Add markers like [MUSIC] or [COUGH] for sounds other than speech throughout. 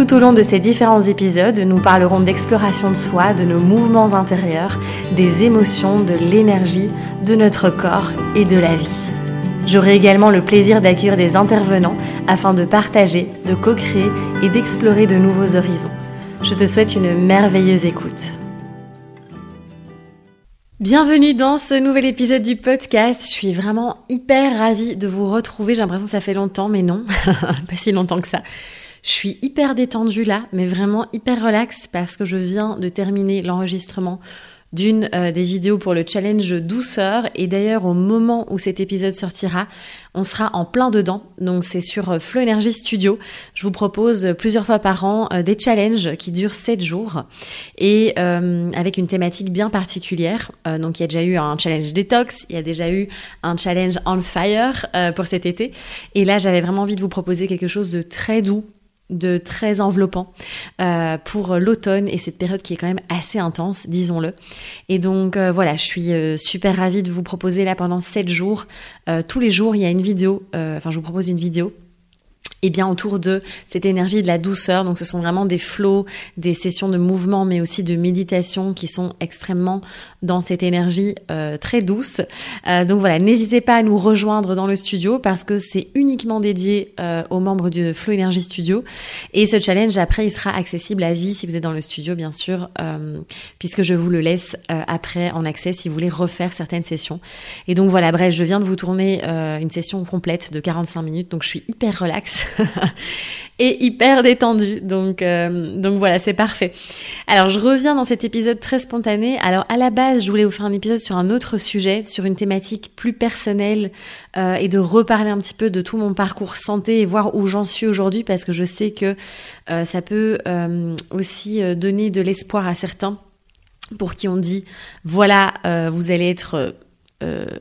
Tout au long de ces différents épisodes, nous parlerons d'exploration de soi, de nos mouvements intérieurs, des émotions, de l'énergie, de notre corps et de la vie. J'aurai également le plaisir d'accueillir des intervenants afin de partager, de co-créer et d'explorer de nouveaux horizons. Je te souhaite une merveilleuse écoute. Bienvenue dans ce nouvel épisode du podcast. Je suis vraiment hyper ravie de vous retrouver. J'ai l'impression que ça fait longtemps, mais non, [LAUGHS] pas si longtemps que ça. Je suis hyper détendue là, mais vraiment hyper relax parce que je viens de terminer l'enregistrement d'une euh, des vidéos pour le challenge douceur et d'ailleurs au moment où cet épisode sortira, on sera en plein dedans. Donc c'est sur euh, Flow Energy Studio. Je vous propose plusieurs fois par an euh, des challenges qui durent 7 jours et avec une thématique bien particulière. donc il y a déjà eu un challenge détox, il y a déjà eu un challenge on fire pour cet été et là j'avais vraiment envie de vous proposer quelque chose de très doux de très enveloppant euh, pour l'automne et cette période qui est quand même assez intense, disons-le. Et donc euh, voilà, je suis euh, super ravie de vous proposer là pendant 7 jours, tous les jours il y a une vidéo, enfin je vous propose une vidéo et bien autour de cette énergie de la douceur. Donc ce sont vraiment des flots, des sessions de mouvement, mais aussi de méditation qui sont extrêmement dans cette énergie euh, très douce. Euh, donc voilà, n'hésitez pas à nous rejoindre dans le studio parce que c'est uniquement dédié euh, aux membres du Flow Energy Studio. Et ce challenge après, il sera accessible à vie si vous êtes dans le studio, bien sûr, puisque je vous le laisse après en accès si vous voulez refaire certaines sessions. Et donc voilà, bref, je viens de vous tourner une session complète de 45 minutes, donc je suis hyper relax. [LAUGHS] et hyper détendu. Donc, euh, donc voilà, c'est parfait. Alors, je reviens dans cet épisode très spontané. Alors, à la base, je voulais vous faire un épisode sur un autre sujet, sur une thématique plus personnelle euh, et de reparler un petit peu de tout mon parcours santé et voir où j'en suis aujourd'hui parce que je sais que euh, ça peut aussi donner de l'espoir à certains pour qui on dit voilà, vous allez être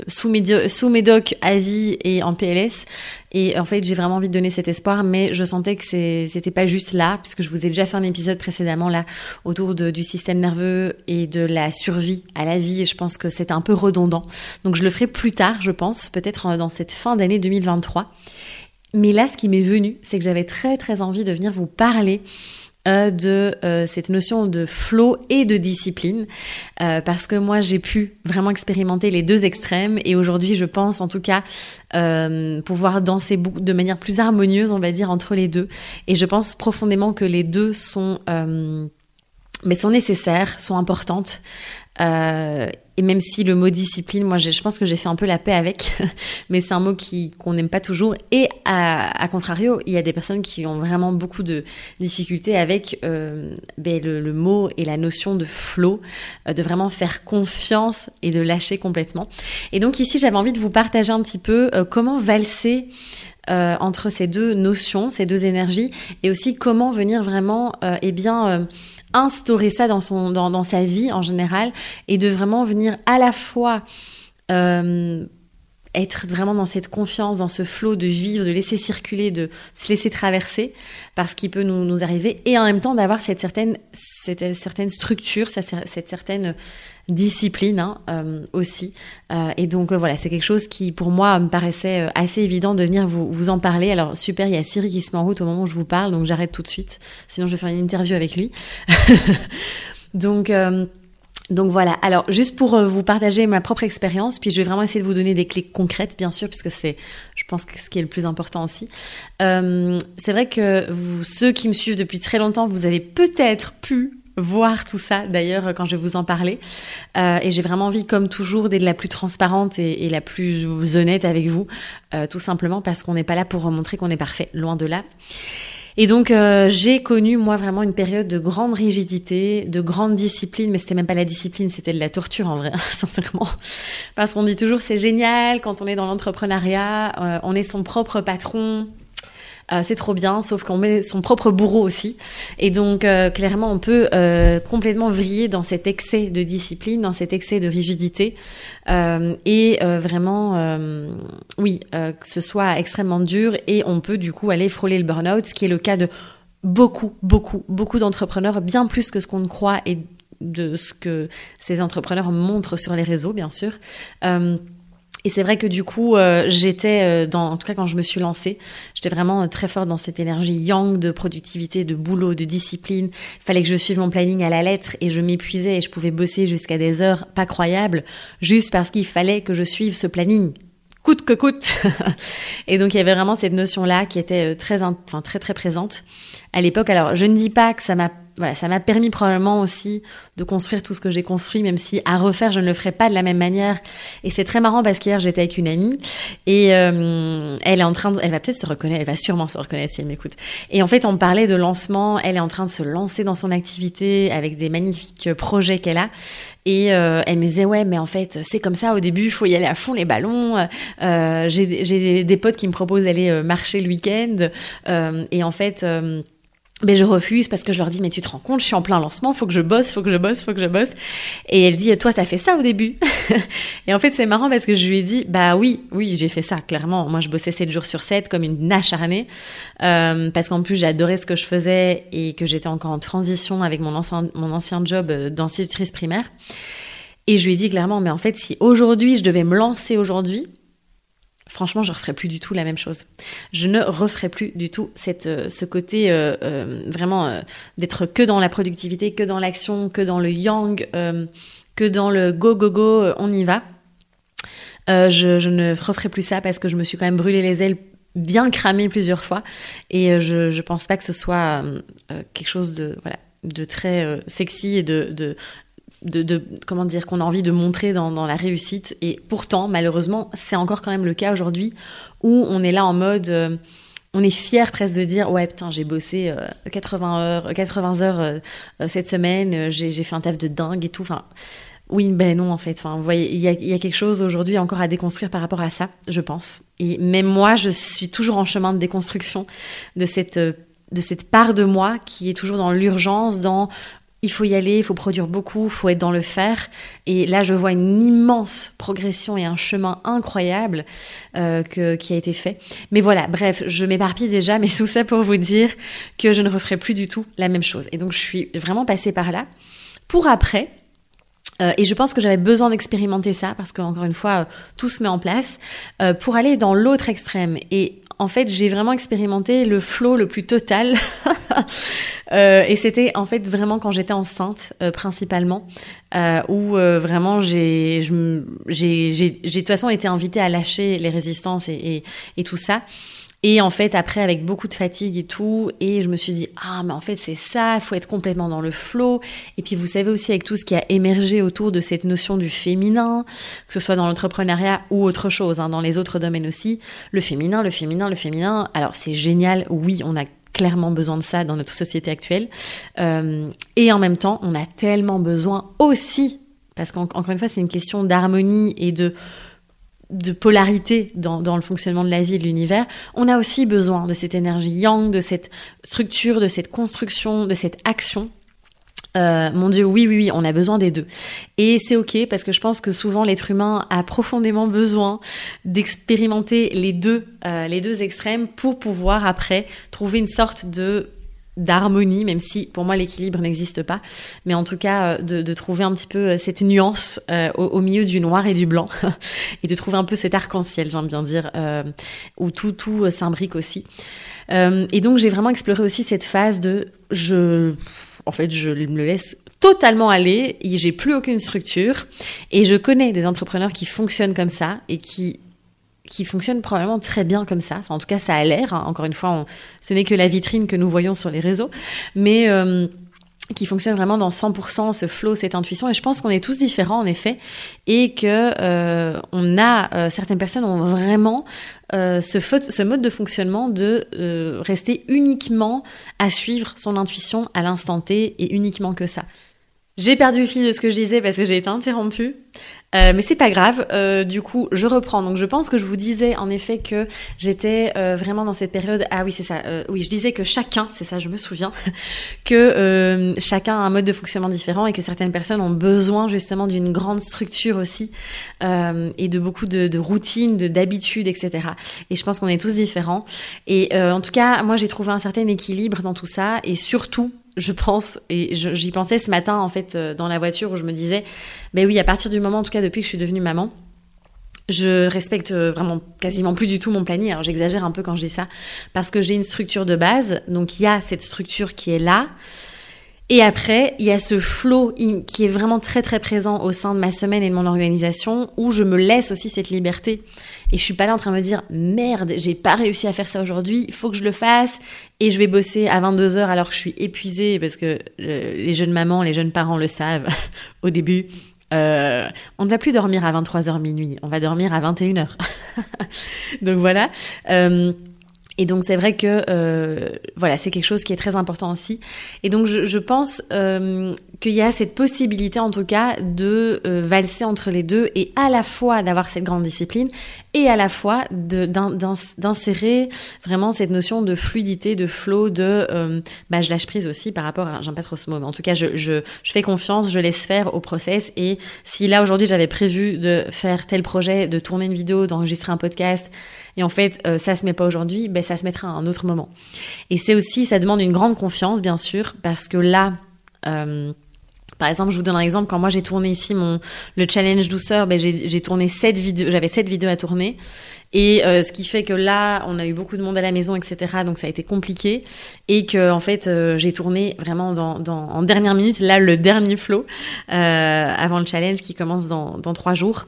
sous, sous médoc à vie et en PLS. Et en fait, j'ai vraiment envie de donner cet espoir, mais je sentais que c'était pas juste là, puisque je vous ai déjà fait un épisode précédemment là autour du système nerveux et de la survie à la vie. Et je pense que c'est un peu redondant. Donc je le ferai plus tard, je pense, peut-être euh, dans cette fin d'année 2023. Mais là, ce qui m'est venu, c'est que j'avais très très envie de venir vous parler euh, de euh, cette notion de flow et de discipline euh, parce que moi j'ai pu vraiment expérimenter les deux extrêmes et aujourd'hui je pense en tout cas pouvoir danser de manière plus harmonieuse on va dire entre les deux. Et je pense profondément que les deux sont mais sont nécessaires, sont importantes. Euh, et même si le mot discipline, moi, je pense que j'ai fait un peu la paix avec, [LAUGHS] mais c'est un mot qui qu'on n'aime pas toujours. Et à, contrario, il y a des personnes qui ont vraiment beaucoup de difficultés avec euh, ben, le, mot et la notion de flow, euh, de vraiment faire confiance et de lâcher complètement. Et donc ici, j'avais envie de vous partager un petit peu euh, comment valser entre ces deux notions, ces deux énergies, et aussi comment venir vraiment, eh bien instaurer ça dans, sa vie en général et de vraiment venir à la fois euh, être vraiment dans cette confiance, dans ce flot de vivre, de laisser circuler, de se laisser traverser parce qu'il peut nous, nous, arriver et en même temps d'avoir cette certaine, cette certaine structure, cette certaine discipline hein, euh, aussi. Euh, et donc euh, voilà, c'est quelque chose qui pour moi me paraissait assez évident de venir vous, vous en parler. Alors super, il y a Siri qui se met en route au moment où je vous parle, donc j'arrête tout de suite, sinon je vais faire une interview avec lui. [LAUGHS] donc donc voilà, alors juste pour vous partager ma propre expérience, puis je vais vraiment essayer de vous donner des clés concrètes, bien sûr, puisque c'est, je pense, ce qui est le plus important aussi. c'est vrai que vous, ceux qui me suivent depuis très longtemps, vous avez peut-être pu voir tout ça d'ailleurs quand je vais vous en parler. Euh, et j'ai vraiment envie, comme toujours, d'être la plus transparente et, la plus honnête avec vous, euh, tout simplement parce qu'on n'est pas là pour montrer qu'on est parfait, loin de là. Et donc euh, j'ai connu moi vraiment une période de grande rigidité, de grande discipline, mais c'était même pas la discipline, c'était de la torture en vrai, [LAUGHS] sincèrement. Parce qu'on dit toujours c'est génial quand on est dans l'entrepreneuriat, on est son propre patron, euh, c'est trop bien, sauf qu'on met son propre bourreau aussi. Et donc, euh, clairement, on peut euh, complètement vriller dans cet excès de discipline, dans cet excès de rigidité, et vraiment, oui, que ce soit extrêmement dur, et on peut du coup aller frôler le burn-out, ce qui est le cas de beaucoup, beaucoup, beaucoup d'entrepreneurs, bien plus que ce qu'on ne croit et de ce que ces entrepreneurs montrent sur les réseaux, bien sûr. Euh, et c'est vrai que du coup, euh, j'étais, euh, dans, en tout cas quand je me suis lancée, j'étais vraiment très forte dans cette énergie yang de productivité, de boulot, de discipline. Il fallait que je suive mon planning à la lettre et je m'épuisais et je pouvais bosser jusqu'à des heures pas croyables, juste parce qu'il fallait que je suive ce planning coûte que coûte. [LAUGHS] et donc il y avait vraiment cette notion-là qui était très, enfin, très très présente à l'époque. Alors je ne dis pas que ça m'a voilà, ça m'a permis probablement aussi de construire tout ce que j'ai construit, même si à refaire, je ne le ferai pas de la même manière. Et c'est très marrant parce qu'hier, j'étais avec une amie et euh, elle est en train de, elle va peut-être se reconnaître, elle va sûrement se reconnaître si elle m'écoute. Et en fait, on parlait de lancement, elle est en train de se lancer dans son activité avec des magnifiques projets qu'elle a. Et euh, elle me disait, ouais, mais en fait, c'est comme ça, au début, il faut y aller à fond les ballons. Euh, j'ai des, potes qui me proposent d'aller marcher le week-end. et en fait, mais je refuse parce que je leur dis mais tu te rends compte je suis en plein lancement faut que je bosse faut que je bosse faut que je bosse. Et elle dit toi t'as fait ça au début. [LAUGHS] Et en fait c'est marrant parce que je lui ai dit bah oui oui j'ai fait ça clairement. Moi je bossais 7 jours sur 7 comme une acharnée. Euh, parce qu'en plus j'adorais ce que je faisais et que j'étais encore en transition avec mon ancien mon ancien job euh, d'institutrice primaire. Et je lui ai dit clairement mais en fait si aujourd'hui je devais me lancer aujourd'hui franchement, je referai plus du tout la même chose. Je ne referai plus du tout euh, ce côté euh, euh, vraiment d'être que dans la productivité, que dans l'action, que dans le yang, que dans le go go go, on y va. Je, ne referai plus ça parce que je me suis quand même brûlé les ailes bien cramé plusieurs fois et je je pense pas que ce soit quelque chose de très sexy et de de, comment dire qu'on a envie de montrer dans, la réussite. Et pourtant malheureusement c'est encore quand même le cas aujourd'hui où on est là en mode euh, on est fier presque de dire ouais putain j'ai bossé 80 euh, heures 80 heures euh, cette semaine j'ai fait un taf de dingue et tout. Enfin oui ben non en fait. Enfin vous voyez il y a, y a quelque chose aujourd'hui encore à déconstruire par rapport à ça je pense. Et même moi je suis toujours en chemin de déconstruction de cette de cette part de moi qui est toujours dans l'urgence, dans il faut y aller, il faut produire beaucoup, il faut être dans le faire. Et là, je vois une immense progression et un chemin incroyable euh, que, qui a été fait. Mais voilà, bref, je m'éparpille déjà, mais [LAUGHS] tout ça pour vous dire que je ne referai plus du tout la même chose. Et donc, je suis vraiment passée par là. Pour après, euh, et je pense que j'avais besoin d'expérimenter ça parce qu'encore une fois, euh, tout se met en place pour aller dans l'autre extrême. Et en fait, j'ai vraiment expérimenté le flow le plus total. [LAUGHS] euh, et c'était en fait vraiment quand j'étais enceinte, euh, principalement, euh, où vraiment j'ai, de toute façon été invitée à lâcher les résistances et tout ça. Et en fait, après, avec beaucoup de fatigue et tout, et je me suis dit, ah, mais en fait, c'est ça, il faut être complètement dans le flow. Et puis, vous savez aussi, avec tout ce qui a émergé autour de cette notion du féminin, que ce soit dans l'entrepreneuriat ou autre chose, hein, dans les autres domaines aussi, le féminin, le féminin, le féminin. Alors, c'est génial, oui, on a clairement besoin de ça dans notre société actuelle. Euh, et en même temps, on a tellement besoin aussi, parce qu'encore une fois, c'est une question d'harmonie et de de polarité dans, le fonctionnement de la vie et de l'univers, on a aussi besoin de cette énergie yang, de cette structure, de cette construction, de cette action. Euh, mon Dieu, oui, oui, oui, on a besoin des deux. Et c'est ok parce que je pense que souvent l'être humain a profondément besoin d'expérimenter les deux, euh, les deux extrêmes pour pouvoir après trouver une sorte de d'harmonie, même si pour moi l'équilibre n'existe pas, mais en tout cas euh, de, trouver un petit peu euh, cette nuance euh, au, milieu du noir et du blanc, [LAUGHS] et de trouver un peu cet arc-en-ciel, j'aime bien dire, où tout tout s'imbrique aussi. Et donc j'ai vraiment exploré aussi cette phase de je, en fait, je me laisse totalement aller, j'ai plus aucune structure, et je connais des entrepreneurs qui fonctionnent comme ça et qui qui fonctionne probablement très bien comme ça. Enfin, en tout cas, ça a l'air. Hein. Encore une fois, ce n'est que la vitrine que nous voyons sur les réseaux, mais euh, qui fonctionne vraiment dans 100% ce flow, cette intuition. Et je pense qu'on est tous différents en effet, et que euh, on a euh, certaines personnes ont vraiment ce, mode de fonctionnement de rester uniquement à suivre son intuition à l'instant T et uniquement que ça. J'ai perdu le fil de ce que je disais parce que j'ai été interrompue. Euh, mais c'est pas grave. Euh, du coup, je reprends. Donc, je pense que je vous disais en effet que j'étais euh, vraiment dans cette période. Ah oui, c'est ça. Euh, oui, je disais que chacun, c'est ça, je me souviens, [LAUGHS] que euh, chacun a un mode de fonctionnement différent et que certaines personnes ont besoin justement d'une grande structure aussi et de beaucoup de, de routines, de d'habitudes, etc. Et je pense qu'on est tous différents. Et en tout cas, moi, j'ai trouvé un certain équilibre dans tout ça et surtout je pense, et j'y pensais ce matin en fait euh, dans la voiture où je me disais, ben oui, à partir du moment, en tout cas depuis que je suis devenue maman, je respecte euh, vraiment quasiment plus du tout mon planning. Alors j'exagère un peu quand je dis ça, parce que j'ai une structure de base, donc il y a cette structure qui est là. Et après, il y a ce flow qui est vraiment très très présent au sein de ma semaine et de mon organisation où je me laisse aussi cette liberté. Et je suis pas là en train de me dire merde, j'ai pas réussi à faire ça aujourd'hui, faut que je le fasse et je vais bosser à 22 heures alors que je suis épuisée parce que euh, les jeunes mamans, les jeunes parents le savent [LAUGHS] au début. Euh, on ne va plus dormir à 23h minuit, on va dormir à 21h. [LAUGHS] Donc voilà. Euh, et donc c'est vrai que euh, voilà, c'est quelque chose qui est très important aussi. Et donc je, pense euh, qu'il y a cette possibilité en tout cas de euh, valser entre les deux et à la fois d'avoir cette grande discipline et à la fois d'insérer vraiment cette notion de fluidité, de flow, de euh, bah, je lâche prise aussi par rapport à j'aime pas trop ce mot, mais en tout cas je, je, je fais confiance, je laisse faire au process et si là aujourd'hui j'avais prévu de faire tel projet, de tourner une vidéo, d'enregistrer un podcast et en fait euh, ça se met pas aujourd'hui, ben ça se mettra à un autre moment. Et c'est aussi, ça demande une grande confiance bien sûr, parce que là, euh, par exemple, je vous donne un exemple. Quand moi j'ai tourné ici mon le challenge douceur, ben j'ai tourné sept vidéos, j'avais sept vidéos à tourner, et euh, ce qui fait que là, on a eu beaucoup de monde à la maison, etc. Donc ça a été compliqué, et que en fait euh, j'ai tourné vraiment dans, dans, en dernière minute, là le dernier flow euh, avant le challenge qui commence dans dans trois jours,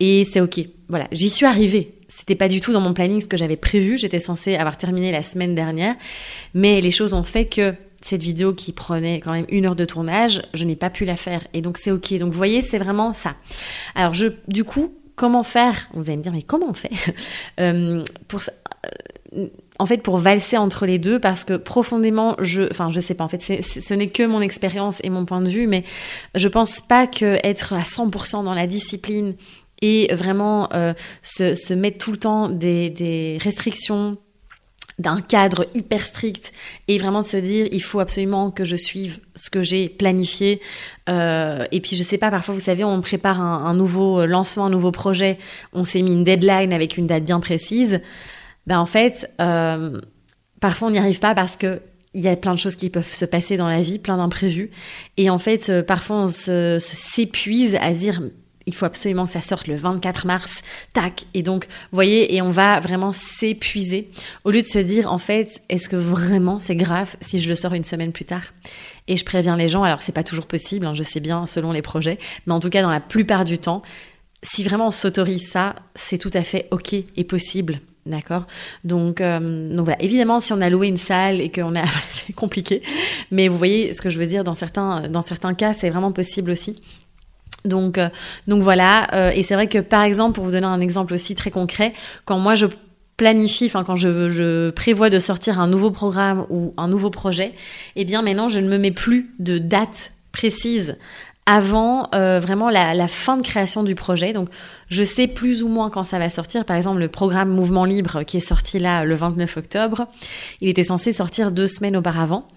et c'est ok. Voilà, j'y suis arrivée. C'était pas du tout dans mon planning ce que j'avais prévu. J'étais censée avoir terminé la semaine dernière, mais les choses ont fait que cette vidéo qui prenait quand même une heure de tournage, je n'ai pas pu la faire. Et donc c'est ok. Donc vous voyez, c'est vraiment ça. Alors je, du coup, comment faire? Vous allez me dire, mais comment on fait? [LAUGHS] Euh, pour euh, en fait, pour valser entre les deux, parce que profondément, je, enfin, je sais pas, en fait, ce n'est que mon expérience et mon point de vue, mais je pense pas que être à 100% dans la discipline et vraiment euh, se, se, mettre tout le temps des, des restrictions d'un cadre hyper strict et vraiment de se dire il faut absolument que je suive ce que j'ai planifié. Euh, et puis je sais pas parfois vous savez on prépare un, nouveau lancement un nouveau projet. On s'est mis une deadline avec une date bien précise. Ben en fait euh, parfois on n'y arrive pas parce que il y a plein de choses qui peuvent se passer dans la vie, plein d'imprévus. Et en fait, euh, parfois, on se, s'épuise à se dire, il faut absolument que ça sorte le 24 mars, tac. Et donc, voyez, et on va vraiment s'épuiser au lieu de se dire, en fait, est-ce que vraiment c'est grave si je le sors une semaine plus tard? Et je préviens les gens, alors c'est pas toujours possible, hein, je sais bien, selon les projets, mais en tout cas, dans la plupart du temps, si vraiment on s'autorise ça, c'est tout à fait ok et possible. D'accord? Donc, euh, donc voilà, évidemment, si on a loué une salle et qu'on a... [LAUGHS] c'est compliqué, mais vous voyez ce que je veux dire, dans certains, dans certains cas, c'est vraiment possible aussi. Donc, euh, donc voilà. Euh, et c'est vrai que par exemple, pour vous donner un exemple aussi très concret, quand moi je planifie, enfin quand je, prévois de sortir un nouveau programme ou un nouveau projet, eh bien maintenant je ne me mets plus de date précise avant euh, vraiment la, fin de création du projet. Donc je sais plus ou moins quand ça va sortir. Par exemple, le programme Mouvement Libre qui est sorti là le 29 octobre, il était censé sortir deux semaines auparavant.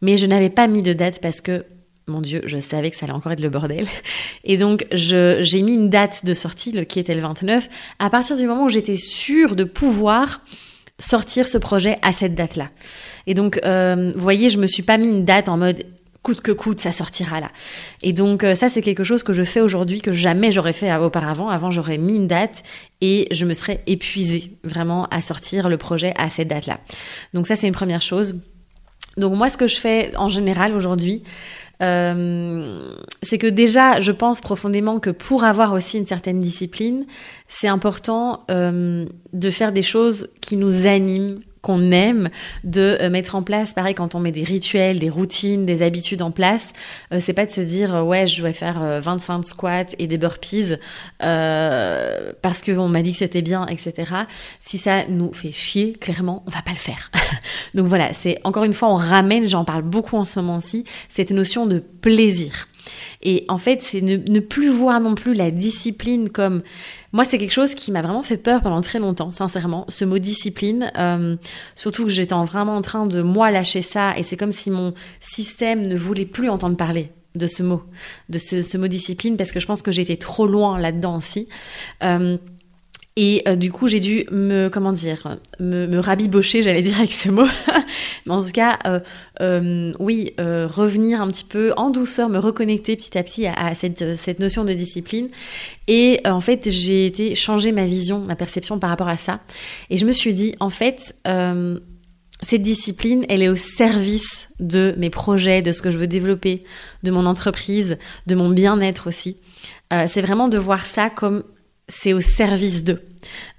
Mais je n'avais pas mis de date parce que mon Dieu, je savais que ça allait encore être le bordel. [LAUGHS] Et donc, j'ai mis une date de sortie, le, qui était le 29, à partir du moment où j'étais sûre de pouvoir sortir ce projet à cette date-là. Et donc, euh, vous voyez, je me suis pas mis une date en mode coûte que coûte, ça sortira là. Et donc, euh, ça, c'est quelque chose que je fais aujourd'hui que jamais j'aurais fait auparavant. Avant, j'aurais mis une date et je me serais épuisée vraiment à sortir le projet à cette date-là. Donc, ça, c'est une première chose. Donc, moi, ce que je fais en général aujourd'hui, euh, c'est que déjà, je pense profondément que pour avoir aussi une certaine discipline, c'est important euh, de faire des choses qui nous animent, qu'on aime, de euh, mettre en place, pareil, quand on met des rituels, des routines, des habitudes en place, euh, c'est pas de se dire, euh, ouais, je vais faire 25 squats et des burpees euh, parce qu'on m'a dit que c'était bien, etc. Si ça nous fait chier, clairement, on va pas le faire. [LAUGHS] Donc voilà, c'est encore une fois, on ramène, j'en parle beaucoup en ce moment-ci, cette notion de plaisir. Et en fait, c'est ne, plus voir non plus la discipline comme... Moi, c'est quelque chose qui m'a vraiment fait peur pendant très longtemps, sincèrement, ce mot discipline. Euh, surtout que j'étais vraiment en train de moi lâcher ça, et c'est comme si mon système ne voulait plus entendre parler de ce mot, de ce, mot discipline, parce que je pense que j'étais trop loin là-dedans aussi. Euh, et euh, du coup, j'ai dû me, comment dire, me, me rabibocher, j'allais dire avec ce mot. [LAUGHS] Mais en tout cas, euh, euh oui, euh, revenir un petit peu en douceur, me reconnecter petit à petit à, à cette, cette, notion de discipline. Et en fait, j'ai été changer ma vision, ma perception par rapport à ça. Et je me suis dit, en fait, cette discipline, elle est au service de mes projets, de ce que je veux développer, de mon entreprise, de mon bien-être aussi. c'est vraiment de voir ça comme c'est au service d'eux.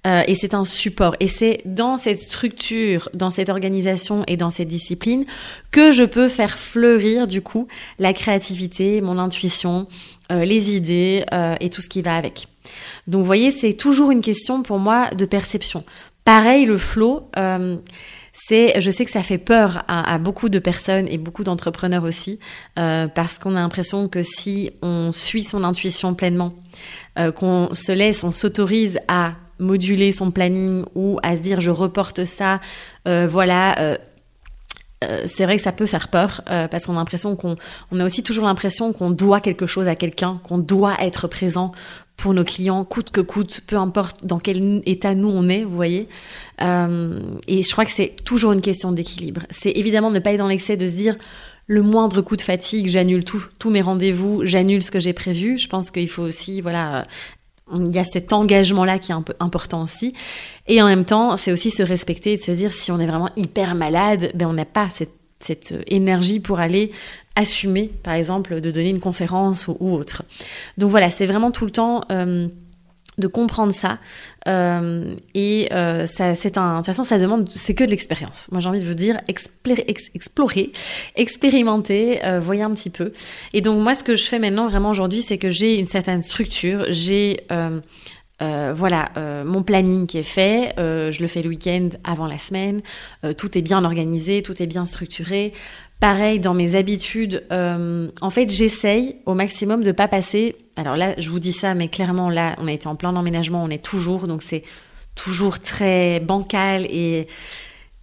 Euh, et c'est un support. Et c'est dans cette structure, dans cette organisation et dans cette discipline que je peux faire fleurir du coup la créativité, mon intuition, euh, les idées euh, et tout ce qui va avec. Donc vous voyez, c'est toujours une question pour moi de perception. Pareil, le flow. C'est, je sais que ça fait peur à, beaucoup de personnes et beaucoup d'entrepreneurs aussi, parce qu'on a l'impression que si on suit son intuition pleinement, euh, qu'on se laisse, on s'autorise à moduler son planning ou à se dire je reporte ça, euh, voilà. Euh, c'est vrai que ça peut faire peur parce qu'on a l'impression qu'on on a aussi toujours l'impression qu'on doit quelque chose à quelqu'un, qu'on doit être présent pour nos clients coûte que coûte, peu importe dans quel état nous on est, vous voyez. et je crois que c'est toujours une question d'équilibre. C'est évidemment ne pas être dans l'excès de se dire le moindre coup de fatigue, j'annule tout, tous mes rendez-vous, j'annule ce que j'ai prévu. Je pense qu'il faut aussi, voilà, il y a cet engagement-là qui est un peu important aussi. Et en même temps, c'est aussi se respecter et de se dire si on est vraiment hyper malade, ben on n'a pas cette, cette, énergie pour aller assumer, par exemple, de donner une conférence ou, autre. Donc voilà, c'est vraiment tout le temps. Euh, de comprendre ça euh, et euh, c'est un de toute façon ça demande c'est que de l'expérience moi j'ai envie de vous dire explorer, explorer [LAUGHS] expérimenter euh, voyez un petit peu et donc moi ce que je fais maintenant vraiment aujourd'hui c'est que j'ai une certaine structure j'ai euh, euh, voilà, euh, mon planning qui est fait, euh, je le fais le week-end avant la semaine, tout est bien organisé, tout est bien structuré. Pareil, dans mes habitudes, euh, en fait, j'essaye au maximum de pas passer. Alors là, je vous dis ça, mais clairement, là, on a été en plein emménagement, on est toujours, donc c'est toujours très bancal et,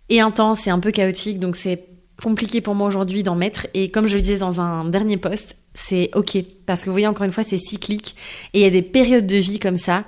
et intense et un peu chaotique, donc c'est compliqué pour moi aujourd'hui d'en mettre. Et comme je le disais dans un dernier post, c'est ok parce que vous voyez encore une fois, c'est cyclique et il y a des périodes de vie comme ça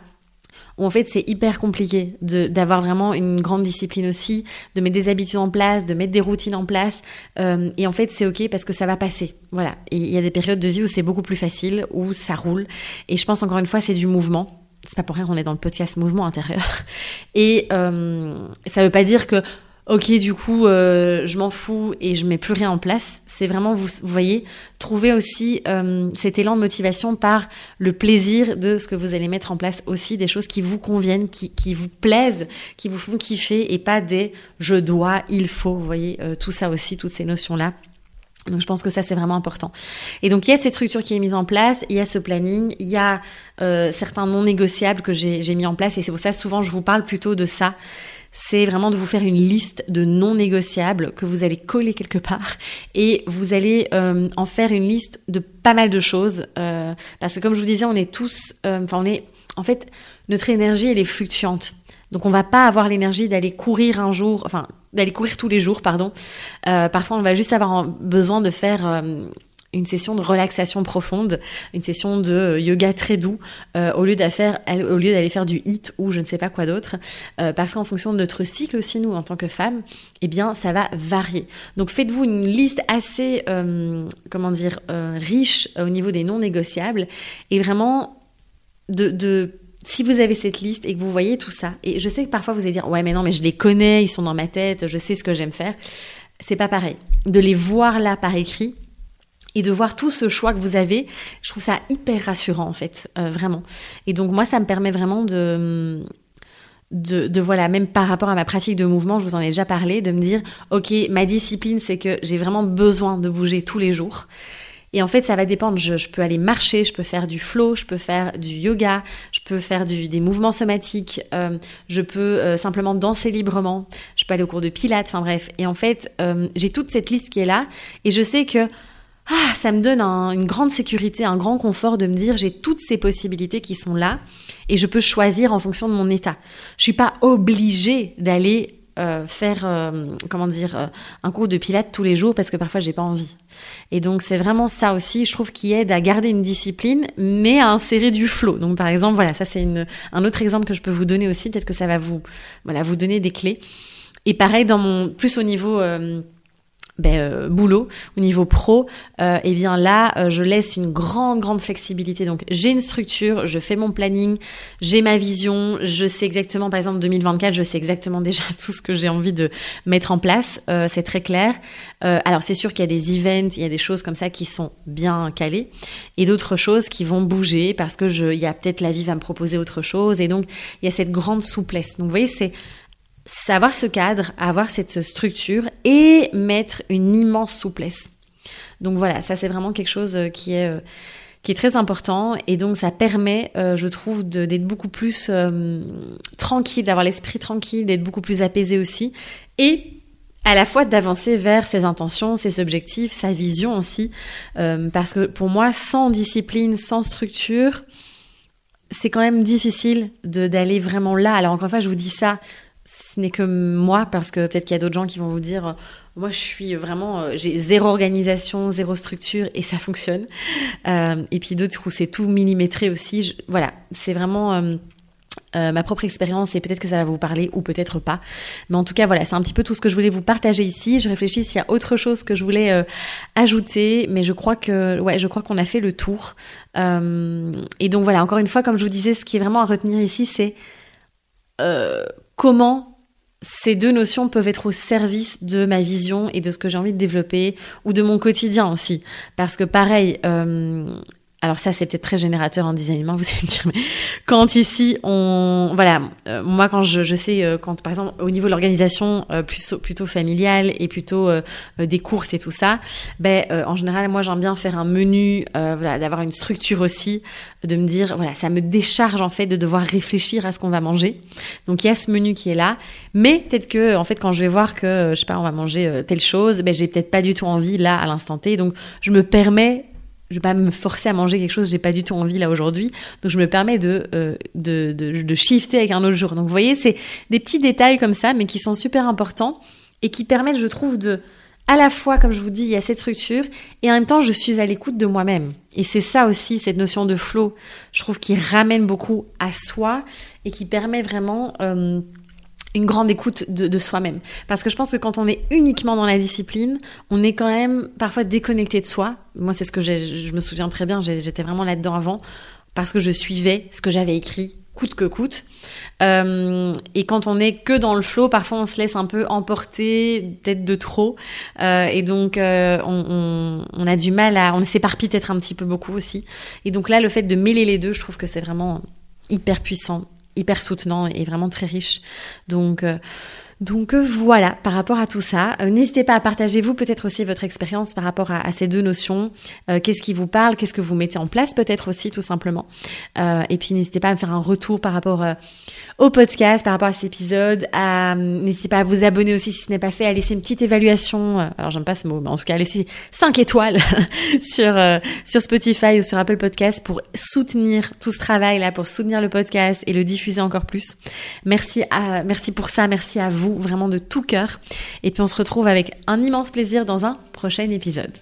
où en fait c'est hyper compliqué d'avoir vraiment une grande discipline aussi, de mettre des habitudes en place, de mettre des routines en place. Euh, et en fait c'est ok parce que ça va passer. Voilà. Et il y a des périodes de vie où c'est beaucoup plus facile, où ça roule. Et je pense encore une fois c'est du mouvement. C'est pas pour rien qu'on est dans le podcast mouvement intérieur. [LAUGHS] Et euh, ça veut pas dire que ok, du coup, euh, je m'en fous et je mets plus rien en place. C'est vraiment, vous, voyez, trouver aussi euh, cet élan de motivation par le plaisir de ce que vous allez mettre en place aussi, des choses qui vous conviennent, qui, qui vous plaisent, qui vous font kiffer et pas des je dois, il faut, vous voyez, euh, tout ça aussi, toutes ces notions-là. Donc je pense que ça c'est vraiment important. Et donc il y a cette structure qui est mise en place, il y a ce planning, il y a euh, certains non négociables que j'ai mis en place et c'est pour ça souvent je vous parle plutôt de ça c'est vraiment de vous faire une liste de non négociables que vous allez coller quelque part et vous allez euh, en faire une liste de pas mal de choses euh, parce que comme je vous disais on est tous euh, enfin on est en fait notre énergie elle est fluctuante. Donc on va pas avoir l'énergie d'aller courir un jour enfin d'aller courir tous les jours pardon. Parfois on va juste avoir besoin de faire une session de relaxation profonde, une session de euh, yoga très doux, euh, au lieu d'aller faire du hit ou je ne sais pas quoi d'autre, euh, parce qu'en fonction de notre cycle aussi nous en tant que femmes, eh bien ça va varier. Donc faites-vous une liste assez, comment dire, riche au niveau des non négociables et vraiment de, si vous avez cette liste et que vous voyez tout ça, et je sais que parfois vous allez dire ouais mais non mais je les connais, ils sont dans ma tête, je sais ce que j'aime faire, c'est pas pareil. De les voir là par écrit, et de voir tout ce choix que vous avez, je trouve ça hyper rassurant en fait, euh, vraiment. Et donc moi, ça me permet vraiment de, de, de, voilà, même par rapport à ma pratique de mouvement, je vous en ai déjà parlé, de me dire, ok, ma discipline, c'est que j'ai vraiment besoin de bouger tous les jours. Et en fait, ça va dépendre. Je, peux aller marcher, je peux faire du flow, je peux faire du yoga, je peux faire du, des mouvements somatiques, euh, je peux euh, simplement danser librement, je peux aller au cours de pilates, enfin bref. Et en fait, j'ai toute cette liste qui est là, et je sais que ah, ça me donne une grande sécurité, un grand confort de me dire j'ai toutes ces possibilités qui sont là et je peux choisir en fonction de mon état. Je suis pas obligée d'aller euh, faire euh, comment dire euh, un cours de pilates tous les jours parce que parfois j'ai pas envie. Et donc c'est vraiment ça aussi, je trouve qui aide à garder une discipline mais à insérer du flow. Donc par exemple, voilà, ça c'est un autre exemple que je peux vous donner aussi, peut-être que ça va vous voilà, vous donner des clés. Et pareil dans mon plus au niveau ben, euh, boulot, au niveau pro, euh, eh bien là, euh, je laisse une grande, grande flexibilité. Donc j'ai une structure, je fais mon planning, j'ai ma vision, je sais exactement, par exemple 2024, je sais exactement [LAUGHS] déjà tout ce que j'ai envie de mettre en place, c'est très clair. alors c'est sûr qu'il y a des events, il y a des choses comme ça qui sont bien calées, et d'autres choses qui vont bouger parce que je, il y a peut-être la vie va me proposer autre chose, et donc il y a cette grande souplesse. Donc vous voyez, c'est savoir ce cadre, avoir cette structure et mettre une immense souplesse. Donc voilà, ça c'est vraiment quelque chose euh, qui est euh, qui est très important et donc ça permet, euh, je trouve, d'être beaucoup plus tranquille, d'avoir l'esprit tranquille, d'être beaucoup plus apaisé aussi et à la fois d'avancer vers ses intentions, ses objectifs, sa vision aussi, parce que pour moi, sans discipline, sans structure, c'est quand même difficile d'aller vraiment là. Alors encore une fois, je vous dis ça ce n'est que moi, parce que peut-être qu'il y a d'autres gens qui vont vous dire, euh, moi je suis vraiment, euh, j'ai zéro organisation, zéro structure et ça fonctionne. Euh, et puis d'autres où c'est tout millimétré aussi. voilà, c'est vraiment ma propre expérience et peut-être que ça va vous parler ou peut-être pas. Mais en tout cas, voilà, c'est un petit peu tout ce que je voulais vous partager ici. Je réfléchis s'il y a autre chose que je voulais ajouter, mais je crois que, ouais, je crois qu'on a fait le tour. et donc voilà, encore une fois, comme je vous disais, ce qui est vraiment à retenir ici, c'est comment ces deux notions peuvent être au service de ma vision et de ce que j'ai envie de développer ou de mon quotidien aussi. Parce que pareil, euh, alors ça c'est peut-être très générateur en design, [LAUGHS] vous allez me dire, mais quand ici on, voilà, euh, moi quand je, je sais, euh, quand par exemple au niveau de l'organisation euh, plutôt, plutôt familiale et plutôt des courses et tout ça, ben en général moi j'aime bien faire un menu, voilà, d'avoir une structure aussi, de me dire voilà ça me décharge en fait de devoir réfléchir à ce qu'on va manger. Donc il y a ce menu qui est là, mais peut-être que en fait quand je vais voir que je sais pas on va manger telle chose, ben j'ai peut-être pas du tout envie là à l'instant T, donc je me permets je vais pas me forcer à manger quelque chose j'ai pas du tout envie là aujourd'hui. Donc je me permets de, euh, de, de, de, shifter avec un autre jour. Donc vous voyez, c'est des petits détails comme ça, mais qui sont super importants et qui permettent, je trouve, de à la fois, comme je vous dis, il y a cette structure et en même temps, je suis à l'écoute de moi-même. Et c'est ça aussi, cette notion de flow, je trouve, qui ramène beaucoup à soi et qui permet vraiment euh, une grande écoute de, soi-même. Parce que je pense que quand on est uniquement dans la discipline, on est quand même parfois déconnecté de soi. Moi, c'est ce que je me souviens très bien, j'étais vraiment là-dedans avant, parce que je suivais ce que j'avais écrit coûte que coûte. Euh, et quand on est que dans le flow, parfois on se laisse un peu emporter, peut-être de trop. Euh, et donc euh, on, on, a du mal à... On s'éparpille peut-être un petit peu beaucoup aussi. Et donc là, le fait de mêler les deux, je trouve que c'est vraiment hyper puissant hyper soutenant et vraiment très riche. Donc, euh, donc euh, voilà, par rapport à tout ça, euh, n'hésitez pas à partager vous peut-être aussi votre expérience par rapport à, ces deux notions. qu'est-ce qui vous parle, qu'est-ce que vous mettez en place peut-être aussi tout simplement. et puis n'hésitez pas à me faire un retour par rapport au podcast, par rapport à cet épisode. n'hésitez pas à vous abonner aussi si ce n'est pas fait, à laisser une petite évaluation. alors j'aime pas ce mot, mais en tout cas à laisser 5 étoiles [LAUGHS] sur sur Spotify ou sur Apple Podcast pour soutenir tout ce travail là, pour soutenir le podcast et le diffuser encore plus. Merci à merci pour ça, merci à vraiment de tout cœur. Et puis on se retrouve avec un immense plaisir dans un prochain épisode.